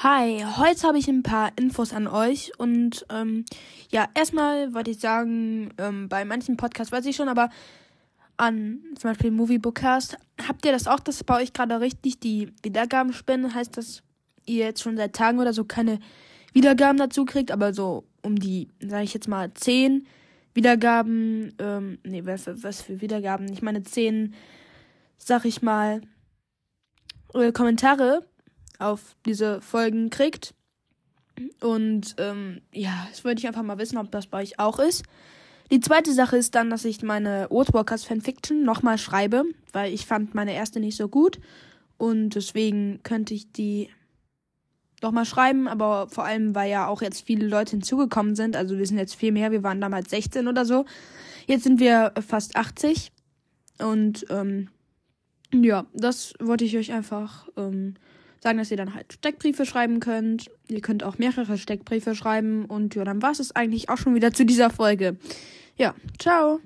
Hi, heute habe ich ein paar Infos an euch und ähm, ja, erstmal wollte ich sagen, ähm, bei manchen Podcasts weiß ich schon, aber an zum Beispiel Movie-Bookcast, habt ihr das auch, dass bei euch gerade richtig die Wiedergaben spinnen? Heißt, dass ihr jetzt schon seit Tagen oder so keine Wiedergaben dazu kriegt, aber so um die, sage ich jetzt mal, zehn Wiedergaben, ähm, nee, was, was für Wiedergaben? Ich meine zehn, sag ich mal, äh, Kommentare auf diese Folgen kriegt. Und ähm, ja, das wollte ich einfach mal wissen, ob das bei euch auch ist. Die zweite Sache ist dann, dass ich meine Oathwalkers Fanfiction nochmal schreibe, weil ich fand meine erste nicht so gut. Und deswegen könnte ich die nochmal schreiben, aber vor allem, weil ja auch jetzt viele Leute hinzugekommen sind. Also wir sind jetzt viel mehr, wir waren damals 16 oder so. Jetzt sind wir fast 80. Und ähm, ja, das wollte ich euch einfach ähm, sagen, dass ihr dann halt Steckbriefe schreiben könnt. Ihr könnt auch mehrere Steckbriefe schreiben und ja, dann war es eigentlich auch schon wieder zu dieser Folge. Ja, ciao.